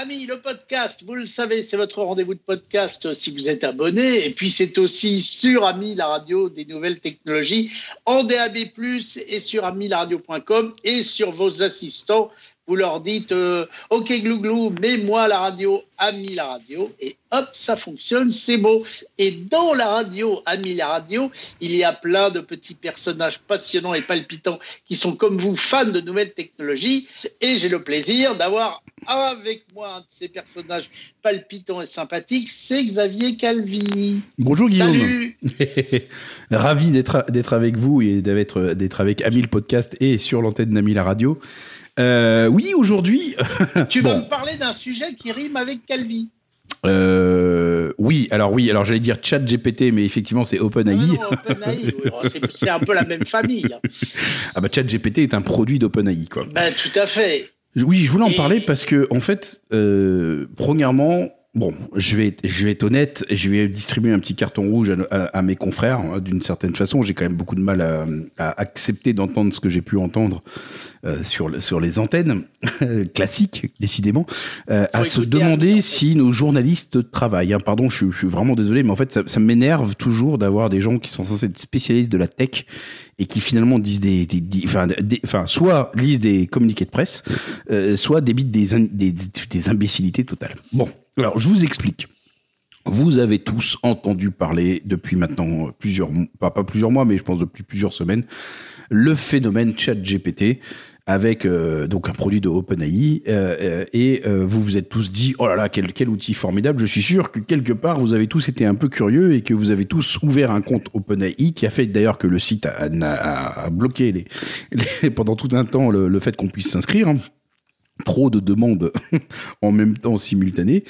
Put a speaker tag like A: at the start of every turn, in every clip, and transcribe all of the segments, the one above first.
A: Amis, le podcast, vous le savez, c'est votre rendez-vous de podcast si vous êtes abonné. Et puis, c'est aussi sur Ami, la radio des nouvelles technologies, en DAB+, et sur amilaradio.com et sur vos assistants vous leur dites euh, OK glouglou, mets-moi la radio, ami la radio, et hop, ça fonctionne, c'est beau. Et dans la radio, ami la radio, il y a plein de petits personnages passionnants et palpitants qui sont comme vous, fans de nouvelles technologies, et j'ai le plaisir d'avoir avec moi un de ces personnages palpitants et sympathiques, c'est Xavier Calvi.
B: Bonjour Guillaume.
A: Salut.
B: Ravi d'être avec vous et d'être avec Ami le podcast et sur l'antenne d'Ami la radio. Euh, oui, aujourd'hui.
A: tu vas me parler d'un sujet qui rime avec Calvi.
B: Euh, oui, alors oui, alors j'allais dire chat GPT, mais effectivement c'est OpenAI.
A: OpenAI, oh, c'est un peu la même famille.
B: Ah bah chat GPT est un produit d'OpenAI quoi.
A: Ben tout à fait.
B: Oui, je voulais en parler parce que en fait, euh, premièrement, Bon, je vais, je vais être honnête, je vais distribuer un petit carton rouge à, mes confrères. Hein, d'une certaine façon, j'ai quand même beaucoup de mal à, accepter d'entendre ce que j'ai pu entendre euh, sur, sur les antennes classiques, décidément, euh, à se demander si nos journalistes travaillent. Hein. Pardon, je, suis vraiment désolé, mais en fait, ça, m'énerve toujours d'avoir des gens qui sont censés être spécialistes de la tech et qui finalement disent des, des, enfin, enfin, soit lisent des communiqués de presse, euh, soit débitent des, des, des imbécilités totales. Bon. Alors, je vous explique. Vous avez tous entendu parler depuis maintenant plusieurs, pas, pas plusieurs mois, mais je pense depuis plusieurs semaines, le phénomène ChatGPT avec euh, donc un produit de OpenAI euh, euh, et vous vous êtes tous dit oh là là quel quel outil formidable. Je suis sûr que quelque part vous avez tous été un peu curieux et que vous avez tous ouvert un compte OpenAI qui a fait d'ailleurs que le site a, bloqué les, pendant tout un temps le, le fait qu'on puisse s'inscrire trop de demandes en même temps simultanées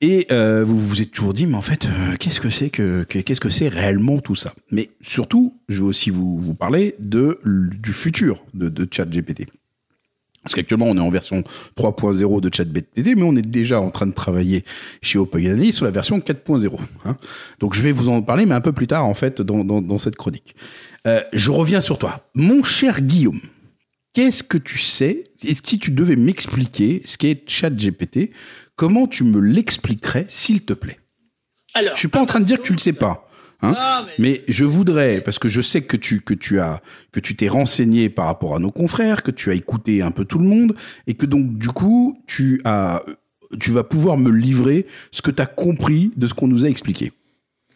B: et euh, vous vous êtes toujours dit mais en fait euh, qu'est-ce que c'est que, qu'est-ce que c'est réellement tout ça? Mais surtout je vais aussi vous, vous parler du futur de, de ChatGPT parce qu'actuellement, on est en version 3.0 de ChatGPT, mais on est déjà en train de travailler chez OpenAI sur la version 4.0. Hein. Donc, je vais vous en parler, mais un peu plus tard, en fait, dans cette chronique. Euh, je reviens sur toi. Mon cher Guillaume, Qu'est-ce que tu sais? Que si tu devais m'expliquer ce qu'est ChatGPT, comment tu me l'expliquerais, s'il te plaît? Alors, Je suis pas en train de dire que tu le sais pas. Hein, mais... je voudrais, parce que je sais que tu que tu as que tu t'es renseigné par rapport à nos confrères, que tu as écouté un peu tout le monde, et que donc du coup tu as tu vas pouvoir me livrer ce que tu as compris de ce qu'on nous a expliqué.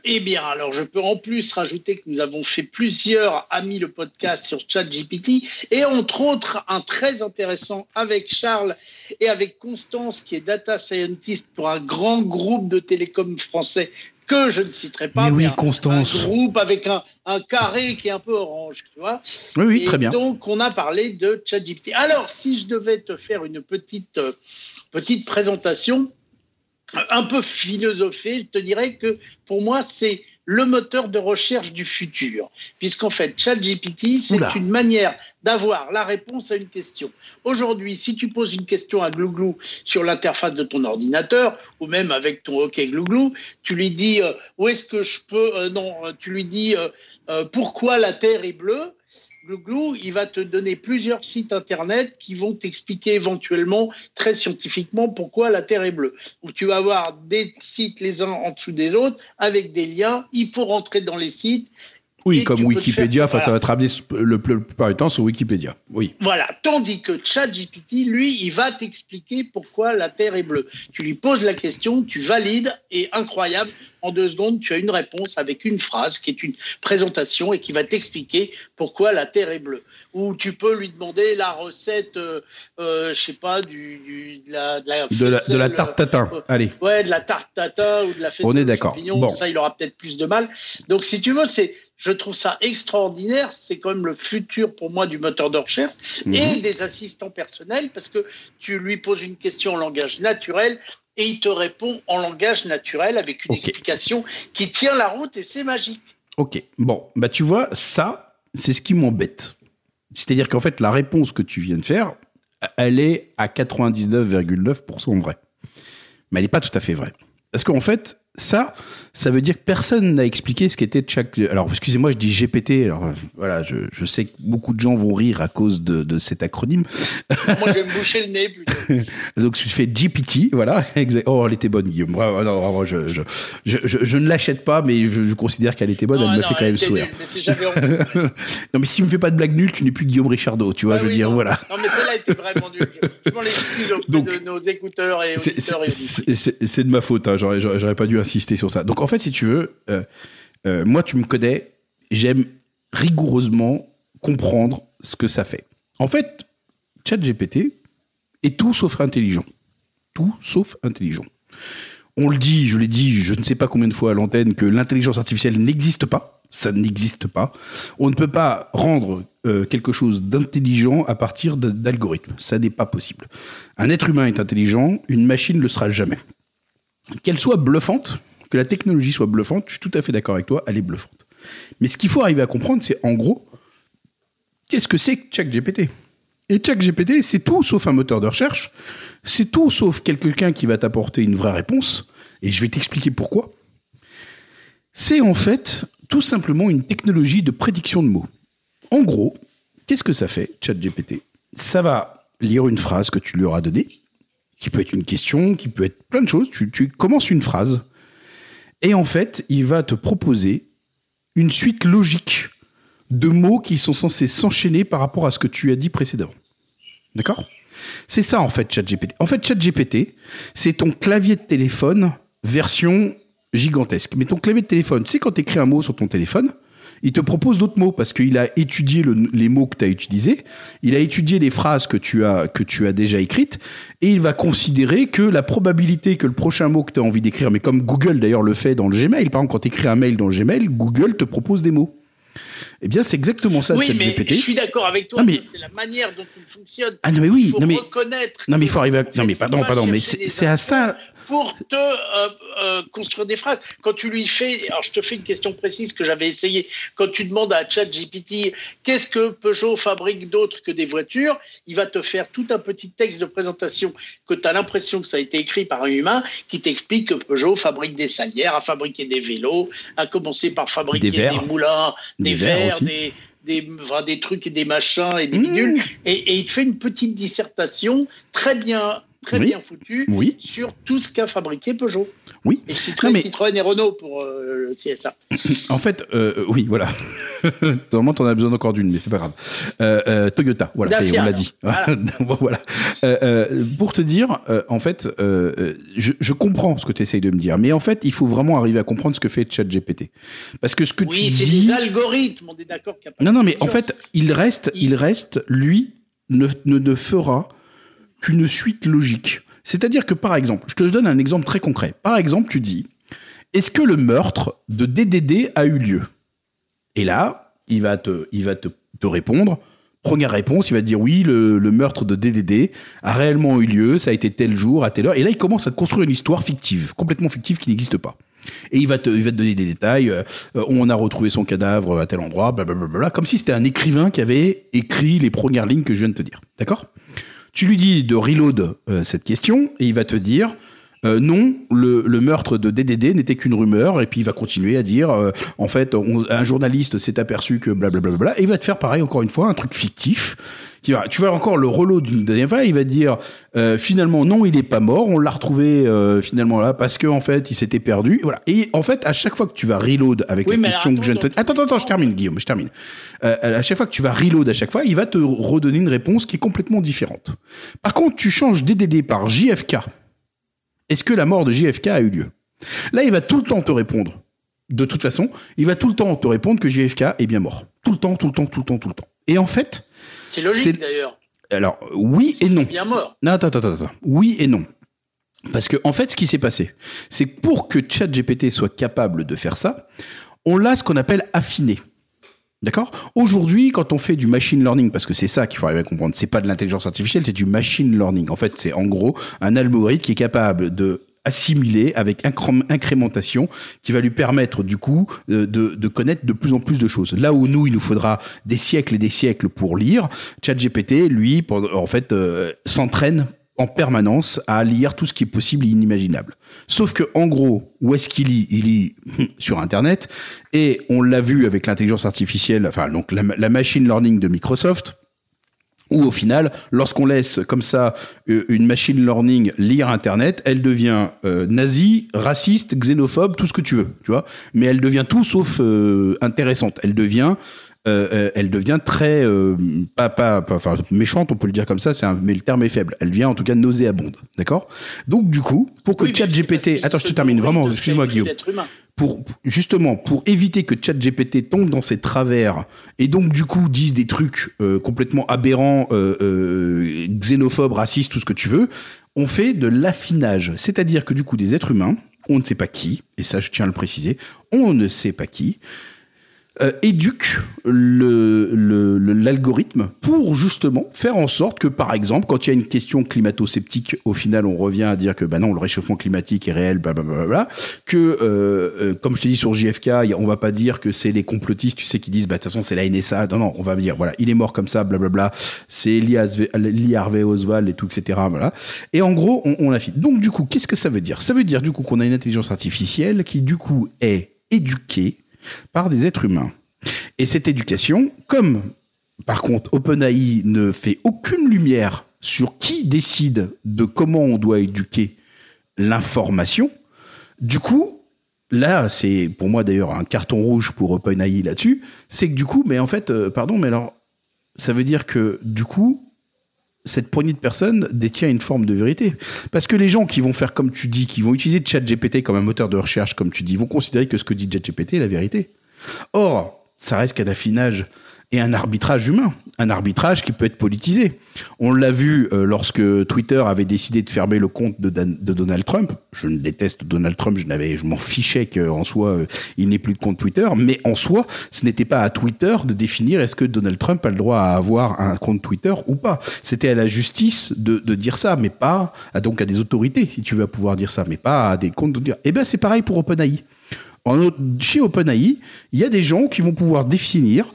A: Eh bien, alors je peux en plus rajouter que nous avons fait plusieurs amis le podcast sur ChatGPT et entre autres un très intéressant avec Charles et avec Constance qui est data scientist pour un grand groupe de télécom français que je ne citerai pas.
B: Mais oui, Constance.
A: Un groupe avec un, carré qui est un peu orange, tu vois.
B: Oui, oui, très bien.
A: Donc, on a parlé de ChatGPT. Alors, si je devais te faire une petite, euh, petite présentation, un peu philosophé, je te dirais que pour moi, c'est le moteur de recherche du futur. Puisqu'en fait, ChatGPT, c'est une manière d'avoir la réponse à une question. Aujourd'hui, si tu poses une question à Glouglou sur l'interface de ton ordinateur, ou même avec ton OK Glouglou, tu lui dis euh, où est-ce que je peux. Euh, non, tu lui dis euh, pourquoi la Terre est bleue Glouglou, il va te donner plusieurs sites internet qui vont t'expliquer éventuellement très scientifiquement pourquoi la Terre est bleue. Donc tu vas avoir des sites les uns en dessous des autres avec des liens. Il faut rentrer dans les sites
B: oui, comme Wikipédia, enfin, ça va être ramené le plus plupart du temps sur Wikipédia. Oui.
A: Voilà. Tandis que ChatGPT, lui, il va t'expliquer pourquoi la Terre est bleue. Tu lui poses la question, tu valides, et incroyable, en deux secondes, tu as une réponse avec une phrase qui est une présentation et qui va t'expliquer pourquoi la Terre est bleue. Ou tu peux lui demander la recette, euh, euh je sais pas, du, de, la, de, la,
B: de, la, tarte tatin. Euh, Allez.
A: Ouais, de la tarte tatin ou de la
B: On est d'accord. Bon.
A: Ça, il aura peut-être plus de mal. Donc, si tu veux, c'est je trouve ça extraordinaire. C'est quand même le futur pour moi du moteur de recherche et mhm. des assistants personnels parce que tu lui poses une question en langage naturel et il te répond en langage naturel avec une explication qui tient la route et c'est magique.
B: Ok, bon, bah tu vois, ça, c'est ce qui m'embête. C'est-à-dire qu'en fait, la réponse que tu viens de faire, elle est à 99,9% vraie. Mais elle n'est pas tout à fait vraie. Parce qu'en fait, ça, ça veut dire que personne n'a expliqué ce qu'était chaque. Alors, excusez-moi, je dis GPT. Alors, voilà, je, je, sais que beaucoup de gens vont rire à cause de, de cet acronyme.
A: Moi, je vais me boucher le nez plutôt.
B: Donc, je fais GPT, voilà. Oh, elle était bonne, Guillaume. Bravo, non, je, je, je, je, ne l'achète pas, mais je, considère qu'elle était bonne.
A: Non,
B: elle me fait quand même sourire.
A: nulle, mais
B: non, mais si tu me fais pas de blague nulle, tu n'es plus Guillaume Richardot, tu vois.
A: Ah
B: je veux
A: oui,
B: dire,
A: non.
B: voilà.
A: Non, mais celle-là était vraiment nulle. Je, m'en excuse auprès de nos écouteurs et
B: C'est-
A: auditeurs et
B: C'est de ma faute, hein. j'aurais pas dû insister sur ça. Donc en fait, si tu veux, euh, euh, moi tu me connais, j'aime rigoureusement comprendre ce que ça fait. En fait, ChatGPT est tout sauf intelligent. Tout sauf intelligent. On le dit, je l'ai dit, je ne sais pas combien de fois à l'antenne, que l'intelligence artificielle n'existe pas. Ça n'existe pas. On ne peut pas rendre euh, quelque chose d'intelligent à partir d'algorithmes. Ça n'est pas possible. Un être humain est intelligent, une machine ne le sera jamais. Qu'elle soit bluffante, que la technologie soit bluffante, je suis tout à fait d'accord avec toi, elle est bluffante. Mais ce qu'il faut arriver à comprendre, c'est en gros, qu'est-ce que c'est que ChatGPT? Et ChatGPT, c'est tout sauf un moteur de recherche, c'est tout sauf quelqu'un qui va t'apporter une vraie réponse, et je vais t'expliquer pourquoi. C'est en fait tout simplement une technologie de prédiction de mots. En gros, qu'est-ce que ça fait, ChatGPT? Ça va lire une phrase que tu lui auras donnée, qui peut être une question, qui peut être plein de choses. Tu, commences une phrase, et en fait, il va te proposer une suite logique de mots qui sont censés s'enchaîner par rapport à ce que tu as dit précédemment. D'accord? C'est ça en fait ChatGPT. En fait, ChatGPT, c'est ton clavier de téléphone version gigantesque. Mais ton clavier de téléphone, tu sais quand tu écris un mot sur ton téléphone, il te propose d'autres mots parce qu'il a étudié le- les mots que tu as utilisés, il a étudié les phrases que tu as que tu as déjà écrites et il va considérer que la probabilité que le prochain mot que tu as envie d'écrire, mais comme Google d'ailleurs le fait dans le Gmail, par exemple quand tu écris un mail dans le Gmail, Google te propose des mots. Eh bien, c'est exactement ça,
A: Oui, mais
B: ChatGPT.
A: je suis d'accord avec toi.
B: Mais-
A: C'est la manière dont il fonctionne.
B: Ah non mais oui,
A: il faut
B: non mais
A: reconnaître.
B: non mais il faut arriver à... non mais pardon pardon mais c'est à ça
A: pour te euh, euh, construire des phrases. Quand tu lui fais, alors je te fais une question précise que j'avais essayé. Quand tu demandes à ChatGPT qu'est-ce que Peugeot fabrique d'autre que des voitures, il va te faire tout un petit texte de présentation que tu as l'impression que ça a été écrit par un humain qui t'explique que Peugeot fabrique des salières, a fabriqué des vélos, a commencé par fabriquer
B: Des
A: moulins, des,
B: Des verres
A: des des, des trucs et des machins et des
B: Mmh.
A: bidules. Et, et il te fait une petite dissertation très bien, très
B: Oui.
A: bien foutue
B: Oui,
A: sur tout ce qu'a fabriqué Peugeot.
B: oui.
A: Et Citroën,
B: mais-
A: Citroën et Renault pour euh, le CSA.
B: En fait, euh, oui, voilà. Normalement, t'en as besoin encore d'une, mais c'est pas grave. Euh, Toyota, voilà, on l'a dit.
A: Voilà.
B: Pour te dire, en fait, je, je comprends ce que tu essayes de me dire, mais en fait, il faut vraiment arriver à comprendre ce que fait ChatGPT. Parce que ce que
A: Oui,
B: tu
A: c'est
B: dis...
A: des algorithmes, on est d'accord qu'il y a pas
B: Non, non, mais en fait, il reste,
A: Il-
B: il reste, lui, ne, ne, ne fera qu'une suite logique. C'est-à-dire que, par exemple, je te donne un exemple très concret. Par exemple, tu dis, est-ce que le meurtre de DDD a eu lieu? Et là, il va te, il va te, répondre. Première réponse, il va te dire oui, le, le meurtre de DDD a réellement eu lieu, ça a été tel jour, à telle heure. Et là, il commence à te construire une histoire fictive, complètement fictive, qui n'existe pas. Et il va te, il va te donner des détails. euh, euh, on a retrouvé son cadavre à tel endroit, blablabla, comme si c'était un écrivain qui avait écrit les premières lignes que je viens de te dire. D'accord? Tu lui dis de reload euh, cette question et il va te dire euh, non, le, le meurtre de DDD n'était qu'une rumeur. Et puis il va continuer à dire euh, en fait, on- un journaliste s'est aperçu que blablabla. Et il va te faire pareil encore une fois, un truc fictif. Qui va, tu vas encore le reload d'une deuxième fois. Il va dire euh, finalement non, il est pas mort. On l'a retrouvé euh, finalement là parce que en fait il s'était perdu. Voilà. Et en fait à chaque fois que tu vas reload avec
A: Oui,
B: la question que je te
A: attends,
B: attends attends, attends je termine Guillaume, je termine. Euh, à chaque fois que tu vas reload à chaque fois, il va te redonner une réponse qui est complètement différente. Par contre, tu changes DDD par JFK. Est-ce que la mort de JFK a eu lieu? Là, il va tout le temps te répondre. De toute façon, il va tout le temps te répondre que JFK est bien mort. Tout le temps, tout le temps, tout le temps, tout le temps. Et en fait,
A: C'est
B: c'est-
A: logique d'ailleurs.
B: alors oui et non.
A: bien mort.
B: Non, attends, attends, attends. Oui et non. Parce que, en fait, ce qui s'est passé, c'est que pour que ChatGPT soit capable de faire ça, on l'a ce qu'on appelle affiné. D'accord? Aujourd'hui, quand on fait du machine learning, parce que c'est ça qu'il faut arriver à comprendre, c'est pas de l'intelligence artificielle, c'est du machine learning. En fait, c'est en gros un algorithme qui est capable de assimiler avec incrém- incrémentation qui va lui permettre du coup de, connaître de plus en plus de choses. Là où nous, il nous faudra des siècles et des siècles pour lire, ChatGPT, lui, en fait, euh, s'entraîne en permanence à lire tout ce qui est possible et inimaginable. Sauf que, en gros, où est-ce qu'il lit? Il lit sur Internet, et on l'a vu avec l'intelligence artificielle, enfin donc la, machine learning de Microsoft, où au final, lorsqu'on laisse comme ça euh, une machine learning lire Internet, elle devient euh, nazie, raciste, xénophobe, tout ce que tu veux, tu vois. Mais elle devient tout sauf euh, intéressante. Elle devient euh, elle devient très euh, pas, pas, pas, enfin méchante, on peut le dire comme ça, c'est un, mais le terme est faible. Elle vient en tout cas nauséabonde, d'accord? Donc du coup, pour que
A: Oui,
B: ChatGPT, attends, je te termine vraiment, excuse-moi Guillaume. pour justement pour éviter que ChatGPT tombe dans ses travers et donc du coup dise des trucs euh, complètement aberrants, euh, euh, xénophobes, racistes, tout ce que tu veux, on fait de l'affinage, c'est-à-dire que du coup des êtres humains, on ne sait pas qui, et ça je tiens à le préciser, on ne sait pas qui, euh, éduque l'algorithme pour justement faire en sorte que, par exemple, quand il y a une question climato-sceptique, au final, on revient à dire que, bah non, le réchauffement climatique est réel, blablabla, que, euh, euh, comme je t'ai dit sur JFK, on va pas dire que c'est les complotistes, tu sais, qui disent, bah, de toute façon, c'est la NSA. Non, non, on va dire, voilà, il est mort comme ça, blablabla, c'est Lee Harvey Oswald et tout, etc., voilà. Et en gros, on, on affine. Donc, du coup, qu'est-ce que ça veut dire? Ça veut dire, du coup, qu'on a une intelligence artificielle qui, du coup, est éduquée par des êtres humains. Et cette éducation, comme par contre OpenAI ne fait aucune lumière sur qui décide de comment on doit éduquer l'information, du coup, là, c'est pour moi d'ailleurs un carton rouge pour OpenAI là-dessus, c'est que du coup, mais en fait, euh, pardon, mais alors, ça veut dire que du coup, cette poignée de personnes détient une forme de vérité. Parce que les gens qui vont faire comme tu dis, qui vont utiliser ChatGPT comme un moteur de recherche, comme tu dis, vont considérer que ce que dit ChatGPT est la vérité. Or, ça reste qu'un affinage et un arbitrage humain, un arbitrage qui peut être politisé. On l'a vu euh, lorsque Twitter avait décidé de fermer le compte de, Donald Trump. Je ne déteste Donald Trump, je n'avais, je m'en fichais qu'en soi euh, il n'ait plus de compte Twitter, mais en soi, ce n'était pas à Twitter de définir est-ce que Donald Trump a le droit à avoir un compte Twitter ou pas. C'était à la justice de, de dire ça, mais pas à, donc à des autorités, si tu veux, pouvoir dire ça, mais pas à des comptes de dire. Eh ben c'est pareil pour OpenAI. En, chez OpenAI, il y a des gens qui vont pouvoir définir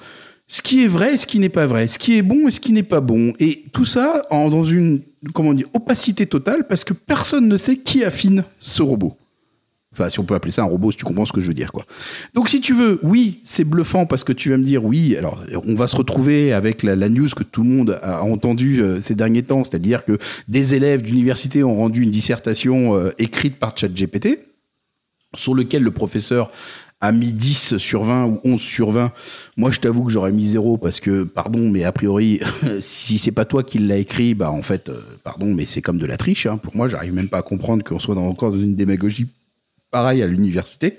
B: ce qui est vrai et ce qui n'est pas vrai, ce qui est bon et ce qui n'est pas bon. Et tout ça en, dans une comment opacité totale parce que personne ne sait qui affine ce robot. Enfin, si on peut appeler ça un robot, si tu comprends ce que je veux dire, quoi. Donc, si tu veux, oui, c'est bluffant parce que tu vas me dire, oui, alors, on va se retrouver avec la, news que tout le monde a entendu euh, ces derniers temps, c'est-à-dire que des élèves d'université ont rendu une dissertation euh, écrite par ChatGPT, sur lequel le professeur a mis 10 sur 20 ou 11 sur 20. Moi, je t'avoue que j'aurais mis 0 parce que, pardon, mais a priori, si c'est pas toi qui l'as écrit, bah, en fait, euh, pardon, mais c'est comme de la triche. Hein. Pour moi, j'arrive même pas à comprendre qu'on soit dans, encore dans une démagogie pareille à l'université.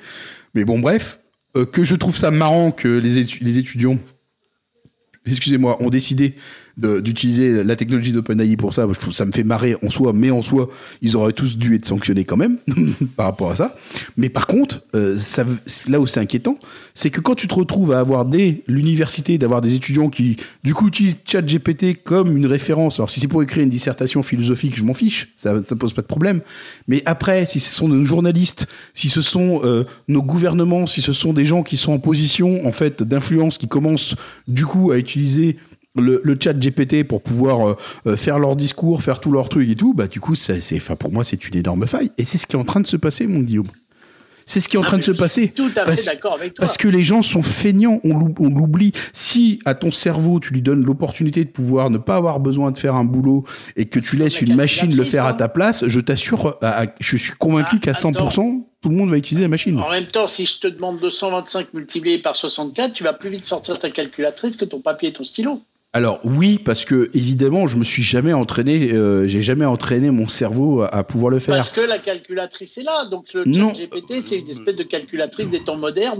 B: Mais bon, bref, euh, que je trouve ça marrant que les, étu- les étudiants, excusez-moi, ont décidé d'utiliser la technologie d'OpenAI pour ça. Je trouve ça me fait marrer en soi, mais en soi, ils auraient tous dû être sanctionnés quand même par rapport à ça. Mais par contre, euh, ça, là où c'est inquiétant, c'est que quand tu te retrouves à avoir dès l'université, d'avoir des étudiants qui, du coup, utilisent ChatGPT comme une référence. Alors, si c'est pour écrire une dissertation philosophique, je m'en fiche, ça, ça pose pas de problème. Mais après, si ce sont nos journalistes, si ce sont euh, nos gouvernements, si ce sont des gens qui sont en position, en fait, d'influence, qui commencent, du coup, à utiliser le, le chat GPT pour pouvoir euh, euh, faire leur discours, faire tout leur truc et tout, bah du coup, c'est, pour moi, c'est une énorme faille. Et c'est ce qui est en train de se passer, mon Guillaume. C'est ce qui est en train de se passer.
A: Tout à fait
B: Parce-
A: d'accord avec toi.
B: Parce que les gens sont feignants, on l'ou- on l'oublie. Si à ton cerveau, tu lui donnes l'opportunité de pouvoir ne pas avoir besoin de faire un boulot et que tu laisses une machine le faire à ta place, je t'assure, je suis convaincu
A: Ah,
B: qu'à 100%, tout le monde va utiliser la machine.
A: En même temps, si je te demande 225 multiplié par 64, tu vas plus vite sortir ta calculatrice que ton papier et ton stylo.
B: Alors oui, parce que évidemment, je me suis jamais entraîné, euh, j'ai jamais entraîné mon cerveau à, à pouvoir le faire.
A: Parce que la calculatrice est là. Donc le
B: Non.
A: chat GPT, c'est une espèce de calculatrice des temps modernes.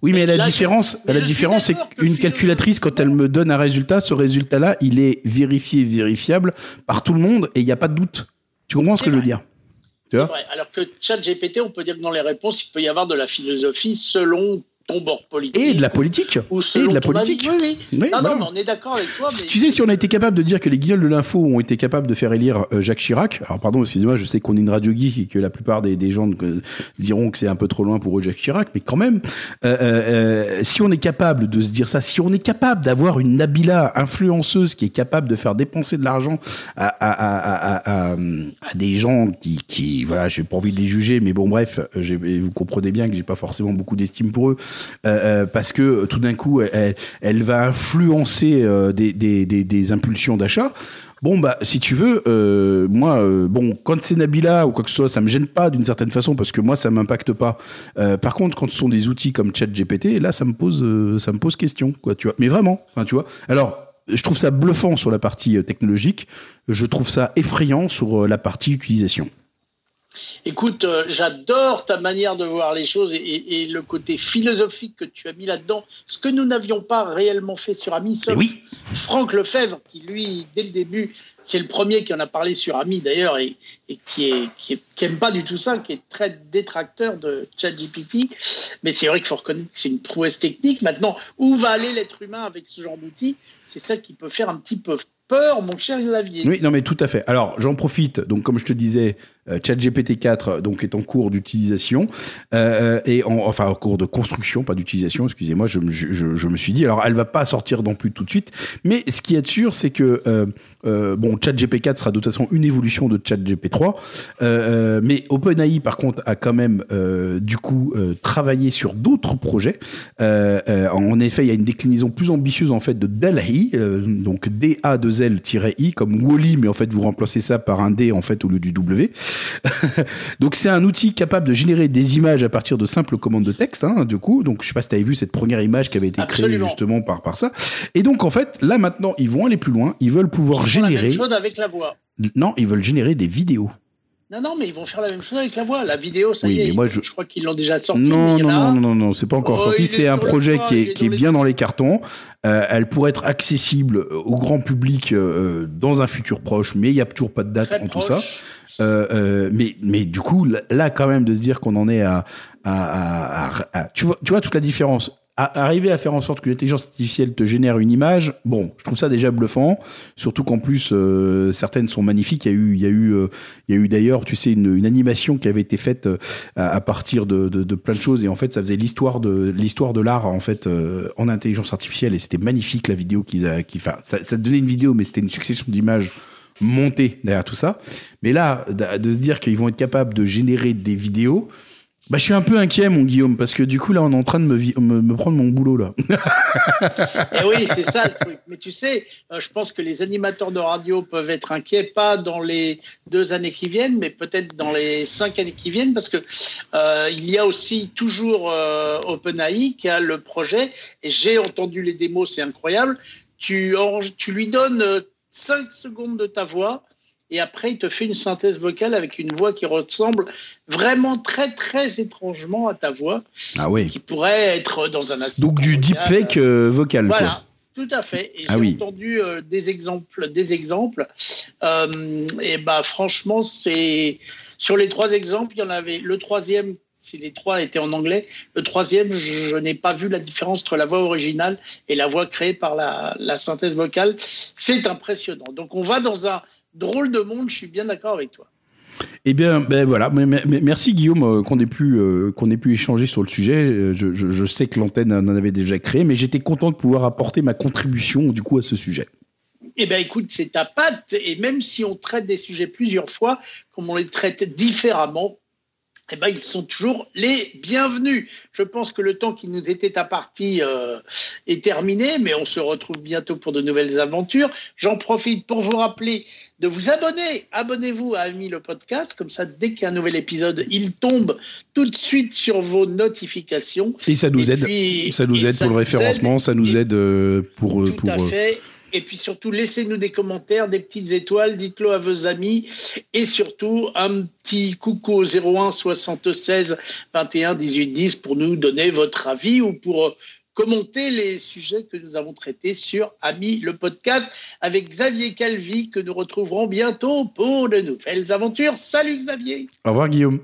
B: Oui, mais
A: Mais
B: la
A: là,
B: différence, la
A: je suis
B: différence, c'est qu'une calculatrice, quand elle me donne un résultat, ce résultat-là, il est vérifié, vérifiable par tout le monde et il n'y a pas de doute. Tu comprends ce que je veux dire?
A: Vrai. Alors que chat GPT, on peut dire que dans les réponses, il peut y avoir de la philosophie selon ton bord politique.
B: Et de la politique.
A: Ou
B: et de la politique.
A: Oui, oui. non, non, mais on est d'accord avec toi.
B: Mais... Tu sais, si on a été capable de dire que les guignols de l'info ont été capables de faire élire euh, Jacques Chirac, alors pardon, excusez-moi, je sais qu'on est une radio geek et que la plupart des, des gens diront que c'est un peu trop loin pour eux Jacques Chirac, mais quand même, euh, euh, si on est capable de se dire ça, si on est capable d'avoir une Nabila influenceuse qui est capable de faire dépenser de l'argent à, à, à, à, des gens qui, qui voilà, j'ai pas envie de les juger, mais bon, bref, vous comprenez bien que j'ai pas forcément beaucoup d'estime pour eux, parce que tout d'un coup, elle, va influencer des, impulsions d'achat. Bon bah si tu veux, euh, moi euh, bon quand c'est Nabila ou quoi que ce soit, ça me gêne pas d'une certaine façon parce que moi ça m'impacte pas. Euh, par contre quand ce sont des outils comme ChatGPT, là ça me pose ça me pose question quoi tu vois. Mais vraiment, enfin tu vois. Alors je trouve ça bluffant sur la partie technologique, je trouve ça effrayant sur la partie utilisation.
A: Écoute, euh, j'adore ta manière de voir les choses et, le côté philosophique que tu as mis là-dedans, ce que nous n'avions pas réellement fait sur Ami, sauf
B: oui.
A: Franck Lefebvre, qui lui, dès le début, c'est le premier qui en a parlé sur Ami d'ailleurs, et, qui, est, qui, aime pas du tout ça, qui est très détracteur de ChatGPT. Mais c'est vrai qu'il faut reconnaître que c'est une prouesse technique. Maintenant, où va aller l'être humain avec ce genre d'outils C'est ça qui peut faire un petit peu peur, mon cher Xavier.
B: Oui, non, mais tout à fait. Alors, j'en profite. Donc, comme je te disais, euh, ChatGPT 4 donc est en cours d'utilisation euh, et en, enfin en cours de construction, pas d'utilisation. Excusez-moi, je, me suis dit. Alors, elle va pas sortir non plus tout de suite, mais ce qui est sûr, c'est que euh bon, ChatGPT 4 sera de toute façon une évolution de ChatGPT 3, euh, mais OpenAI par contre a quand même du coup travaillé sur d'autres projets. en effet, il y a une déclinaison plus ambitieuse en fait de DALL-E, donc D-A-2-L-I comme Wally, mais en fait vous remplacez ça par un D en fait au lieu du W. donc c'est un outil capable de générer des images à partir de simples commandes de texte, hein, du coup. Donc je sais pas si tu avais vu cette première image qui avait été créée justement par, par ça. Et donc en fait, là maintenant, ils vont aller plus loin. Ils veulent pouvoir générer.
A: Chose avec la voix.
B: Non, ils veulent générer des vidéos.
A: Non, non, mais ils vont faire la même chose avec la voix. La vidéo, ça y est.
B: Moi,
A: je... crois qu'ils l'ont déjà sorti.
B: Non, non, non, non, non, c'est pas encore oh, sorti. C'est un projet qui est, qui est bien dans les cartons. Euh, elle pourrait être accessible au grand public euh, dans un futur proche, mais il n'y a toujours pas de date en tout ça. Euh, euh, mais, mais du coup, là, quand même, de se dire qu'on en est à, à, à, tu, vois, tu vois toute la différence. Arriver à faire en sorte que l'intelligence artificielle te génère une image, bon, je trouve ça déjà bluffant. Surtout qu'en plus, euh, certaines sont magnifiques. Il y a eu, il y a eu, il y a eu d'ailleurs, tu sais, une, une, animation qui avait été faite à, partir de, de, plein de choses. Et en fait, ça faisait l'histoire de l'histoire de l'art en fait en intelligence artificielle. Et c'était magnifique la vidéo qu'ils a, qui, enfin, ça, ça donnait une vidéo, mais c'était une succession d'images monter derrière tout ça. Mais là, de se dire qu'ils vont être capables de générer des vidéos, bah, je suis un peu inquiet, mon Guillaume, parce que du coup, là, on est en train de me, me, prendre mon boulot, là.
A: Eh oui, c'est ça le truc. Mais tu sais, euh, je pense que les animateurs de radio peuvent être inquiets, pas dans les deux années qui viennent, mais peut-être dans les cinq années qui viennent, parce que euh, il y a aussi toujours euh, OpenAI qui a le projet, et j'ai entendu les démos, c'est incroyable. Tu, tu lui donnes 5 secondes de ta voix et après il te fait une synthèse vocale avec une voix qui ressemble vraiment très très étrangement à ta voix.
B: Ah oui.
A: Qui pourrait être dans un assistant.
B: Donc du deepfake euh, vocal.
A: Voilà. Tout à fait. Ah j'ai entendu euh, des exemples, des exemples. Euh, et bah franchement, c'est sur les trois exemples, il y en avait le troisième si les trois étaient en anglais. Le troisième, je, n'ai pas vu la différence entre la voix originale et la voix créée par la, synthèse vocale. C'est impressionnant. Donc on va dans un drôle de monde, je suis bien d'accord avec toi.
B: Eh bien, ben voilà. merci Guillaume euh, qu'on ait pu euh, qu'on ait pu échanger sur le sujet. Euh, je, sais que l'antenne en avait déjà créé, mais j'étais content de pouvoir apporter ma contribution du coup à ce sujet.
A: Eh bien, écoute, c'est ta patte. Et même si on traite des sujets plusieurs fois, comme on les traite différemment, eh ben, ils sont toujours les bienvenus. Je pense que le temps qui nous était imparti euh, est terminé, mais on se retrouve bientôt pour de nouvelles aventures. J'en profite pour vous rappeler de vous abonner. Abonnez-vous à Ami le podcast, comme ça, dès qu'il y a un nouvel épisode, il tombe tout de suite sur vos notifications.
B: Et ça nous aide. ça nous aide pour le référencement, ça nous aide euh, pour.
A: Tout
B: pour,
A: à fait. Et puis surtout, laissez-nous des commentaires, des petites étoiles, dites-le à vos amis. Et surtout, un petit coucou au 01 76 21 18 10 pour nous donner votre avis ou pour euh, commenter les sujets que nous avons traités sur Ami le podcast avec Xavier Calvi que nous retrouverons bientôt pour de nouvelles aventures. Salut Xavier.
B: Au revoir Guillaume.